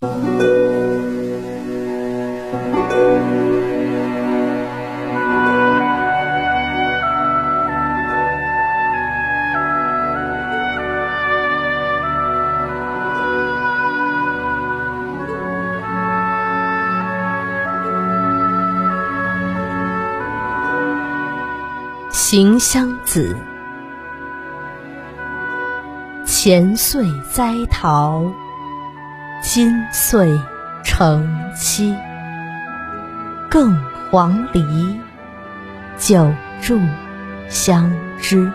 行香子，前岁栽桃，金岁成蹊。更黄鹂，久住相知。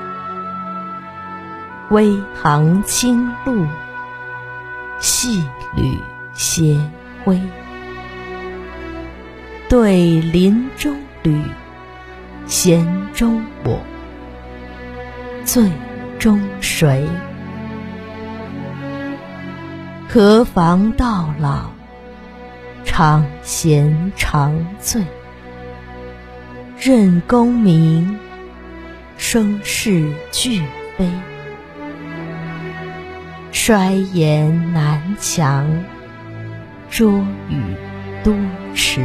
微行清露，细履斜晖。对林中吕。闲中我，醉中谁？何妨到老，常闲常醉。任功名，生世俱非。衰颜难强，拙语多迟。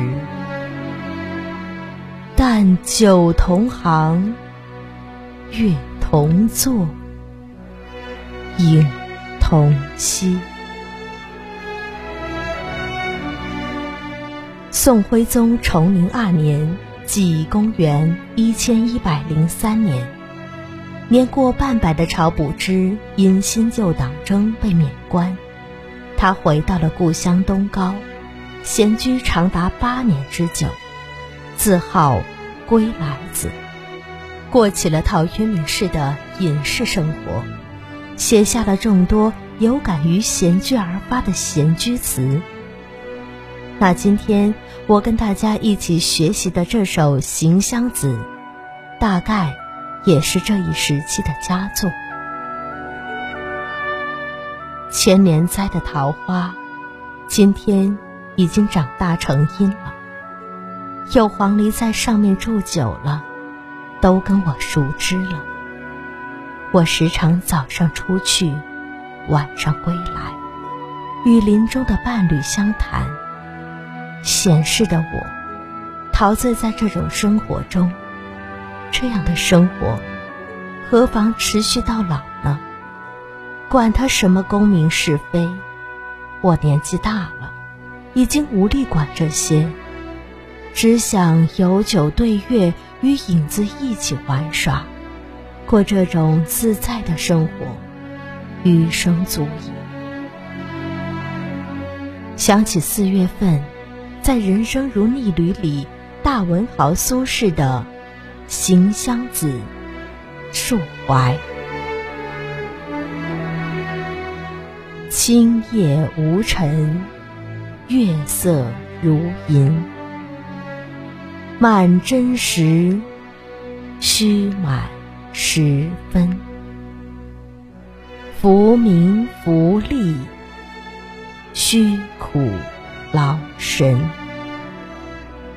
但酒同行，月同坐，影同栖。宋徽宗崇宁二年，即公元一千一百零三年，年过半百的晁补之因新旧党争被免官，他回到了故乡东高，闲居长达八年之久。自号归来子，过起了陶渊明式的隐士生活，写下了众多有感于闲居而发的闲居词。那今天我跟大家一起学习的这首《行香子》，大概也是这一时期的佳作。千年栽的桃花，今天已经长大成荫了。有黄鹂在上面住久了，都跟我熟知了。我时常早上出去，晚上归来，与林中的伴侣相谈。闲适的我，陶醉在这种生活中。这样的生活，何妨持续到老呢？管他什么功名是非，我年纪大了，已经无力管这些。只想有酒对月，与影子一起玩耍，过这种自在的生活，余生足矣。想起四月份，在《人生如逆旅》里，大文豪苏轼的《行香子·述怀》：清夜无尘，月色如银。满真实，虚满十分。浮名浮利，虚苦神。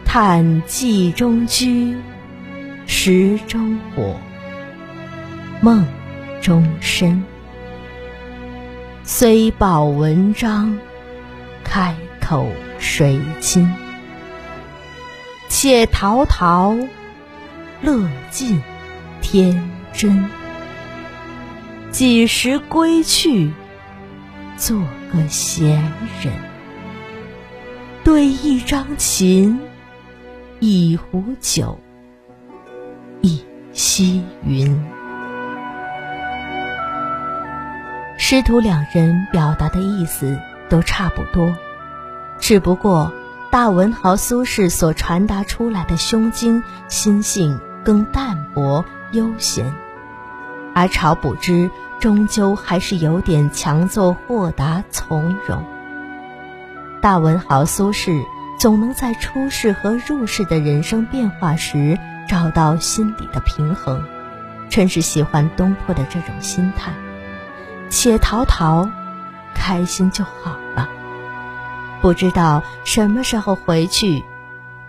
叹寂中居，石中火，梦中身。虽报文章，开口谁亲？且陶陶，乐尽天真。几时归去，做个闲人？对一张琴，一壶酒，一溪云。师徒两人表达的意思都差不多，只不过。大文豪苏轼所传达出来的胸襟、心性更淡泊悠闲，而晁补之终究还是有点强作豁达从容。大文豪苏轼总能在出世和入世的人生变化时找到心底的平衡，真是喜欢东坡的这种心态，且陶陶，开心就好了。不知道什么时候回去，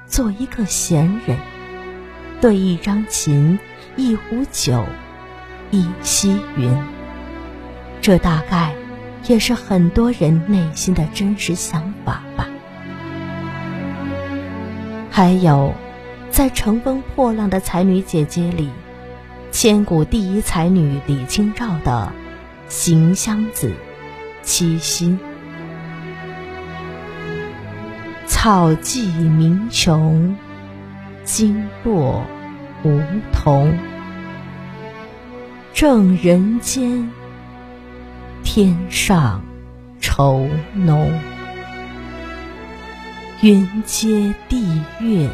做一个闲人，对一张琴，一壶酒，一溪云。这大概也是很多人内心的真实想法吧。还有，在乘风破浪的才女姐姐里，千古第一才女李清照的行香子七夕。草际鸣琼，经落梧桐。正人间，天上愁浓。云阶地月，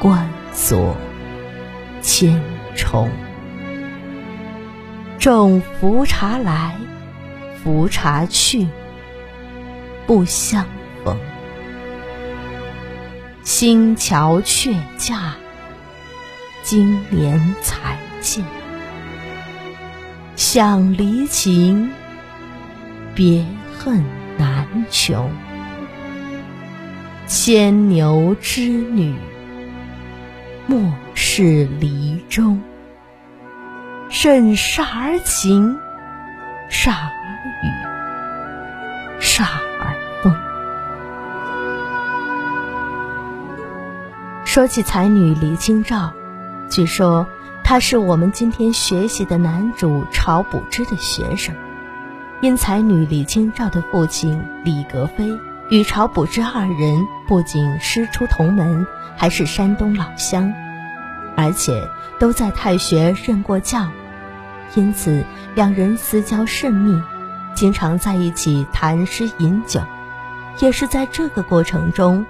关锁千重。众浮茶来，浮茶去，不相逢。新桥鹊驾，今年才见。想离情，别恨难穷。牵牛织女，莫是离中。甚煞儿情，煞儿语，煞儿风。说起才女李清照，据说他是我们今天学习的男主晁补之的学生。因才女李清照的父亲李格非与晁补之二人不仅师出同门，还是山东老乡，而且都在太学任过教，因此两人私交甚密，经常在一起谈诗饮酒。也是在这个过程中。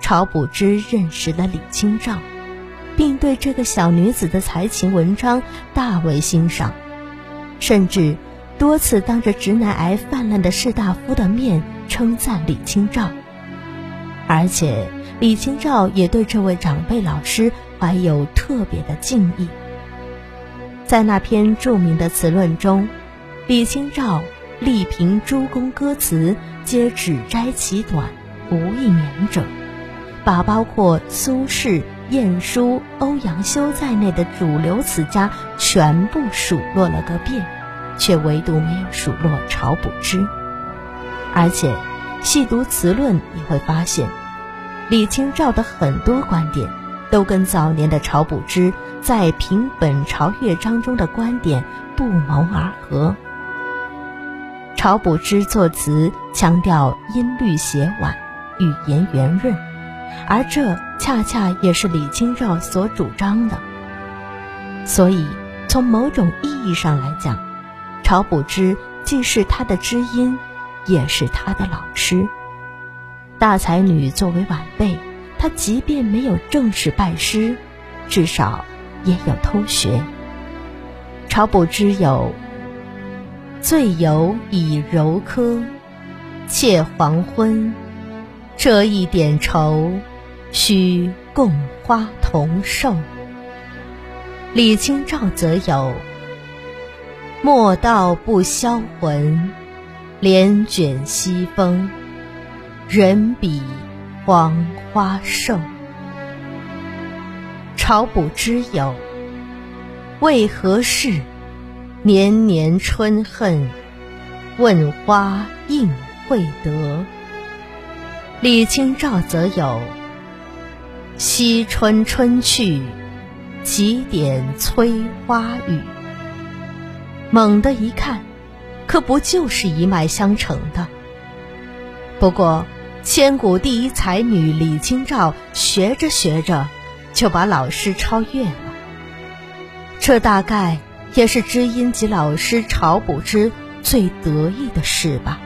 晁补之认识了李清照，并对这个小女子的才情文章大为欣赏，甚至多次当着直男癌泛滥的士大夫的面称赞李清照。而且李清照也对这位长辈老师怀有特别的敬意。在那篇著名的词论中，李清照力评诸公歌词皆只摘其短，无一绵者。把包括苏轼、晏殊、欧阳修在内的主流词家全部数落了个遍，却唯独没有数落晁补之。而且，细读词论，你会发现，李清照的很多观点都跟早年的晁补之在评本朝乐章中的观点不谋而合。晁补之作词强调音律写婉，语言圆润。而这恰恰也是李清照所主张的，所以从某种意义上来讲，晁补之既是他的知音，也是他的老师。大才女作为晚辈，她即便没有正式拜师，至少也有偷学。晁补之有“醉游以柔科，妾黄昏”。这一点愁，须共花同寿。李清照则有“莫道不销魂，帘卷西风，人比黄花瘦。”晁补之有“为何事，年年春恨，问花应会得。”李清照则有“惜春春去，几点催花雨”。猛地一看，可不就是一脉相承的？不过，千古第一才女李清照学着学着，就把老师超越了。这大概也是知音及老师晁补之最得意的事吧。